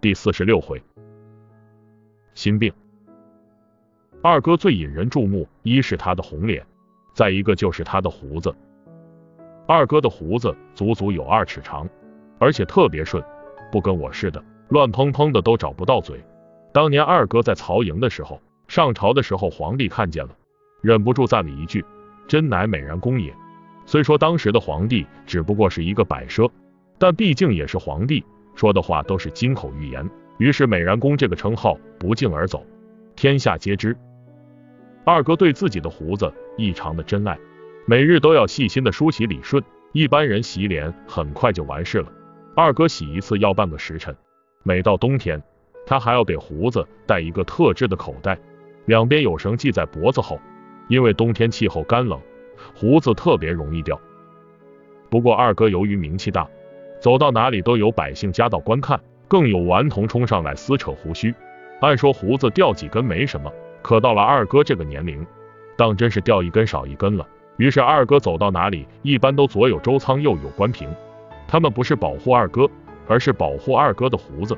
第四十六回，心病。二哥最引人注目，一是他的红脸，再一个就是他的胡子。二哥的胡子足足有二尺长，而且特别顺，不跟我似的，乱蓬蓬的都找不到嘴。当年二哥在曹营的时候，上朝的时候，皇帝看见了，忍不住赞了一句：“真乃美髯公也。”虽说当时的皇帝只不过是一个摆设，但毕竟也是皇帝。说的话都是金口玉言，于是美髯公这个称号不胫而走，天下皆知。二哥对自己的胡子异常的珍爱，每日都要细心的梳洗理顺。一般人洗脸很快就完事了，二哥洗一次要半个时辰。每到冬天，他还要给胡子带一个特制的口袋，两边有绳系在脖子后，因为冬天气候干冷，胡子特别容易掉。不过二哥由于名气大。走到哪里都有百姓夹道观看，更有顽童冲上来撕扯胡须。按说胡子掉几根没什么，可到了二哥这个年龄，当真是掉一根少一根了。于是二哥走到哪里，一般都左有周仓，右有关平。他们不是保护二哥，而是保护二哥的胡子。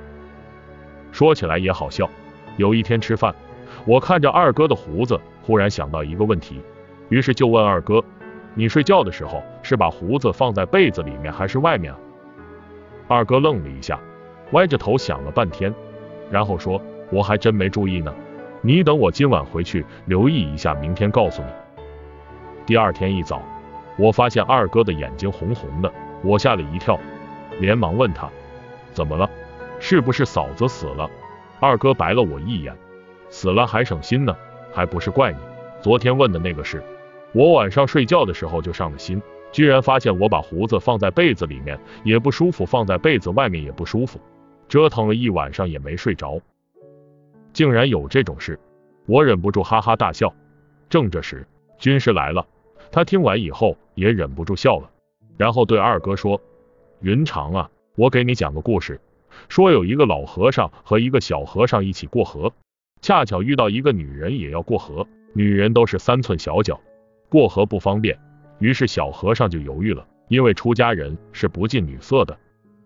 说起来也好笑，有一天吃饭，我看着二哥的胡子，忽然想到一个问题，于是就问二哥：“你睡觉的时候是把胡子放在被子里面还是外面啊？”二哥愣了一下，歪着头想了半天，然后说：“我还真没注意呢，你等我今晚回去留意一下，明天告诉你。”第二天一早，我发现二哥的眼睛红红的，我吓了一跳，连忙问他：“怎么了？是不是嫂子死了？”二哥白了我一眼：“死了还省心呢，还不是怪你。昨天问的那个事，我晚上睡觉的时候就上了心。”居然发现我把胡子放在被子里面也不舒服，放在被子外面也不舒服，折腾了一晚上也没睡着，竟然有这种事，我忍不住哈哈大笑。正这时，军师来了，他听完以后也忍不住笑了，然后对二哥说：“云长啊，我给你讲个故事，说有一个老和尚和一个小和尚一起过河，恰巧遇到一个女人也要过河，女人都是三寸小脚，过河不方便。”于是小和尚就犹豫了，因为出家人是不近女色的，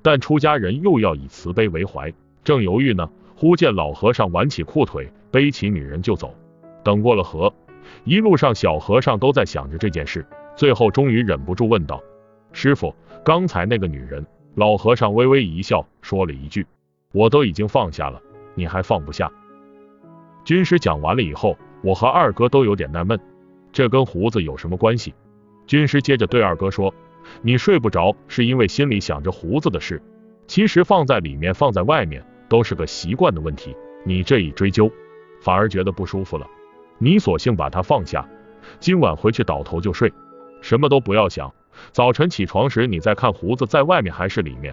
但出家人又要以慈悲为怀，正犹豫呢，忽见老和尚挽起裤腿，背起女人就走。等过了河，一路上小和尚都在想着这件事，最后终于忍不住问道：“师傅，刚才那个女人？”老和尚微微一笑，说了一句：“我都已经放下了，你还放不下？”军师讲完了以后，我和二哥都有点纳闷，这跟胡子有什么关系？军师接着对二哥说：“你睡不着，是因为心里想着胡子的事。其实放在里面，放在外面，都是个习惯的问题。你这一追究，反而觉得不舒服了。你索性把它放下，今晚回去倒头就睡，什么都不要想。早晨起床时，你再看胡子在外面还是里面。”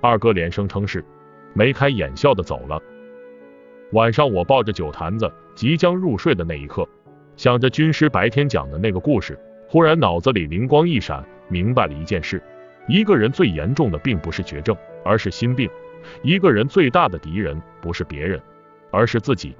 二哥连声称是，眉开眼笑的走了。晚上我抱着酒坛子，即将入睡的那一刻，想着军师白天讲的那个故事。忽然脑子里灵光一闪，明白了一件事：一个人最严重的并不是绝症，而是心病；一个人最大的敌人不是别人，而是自己。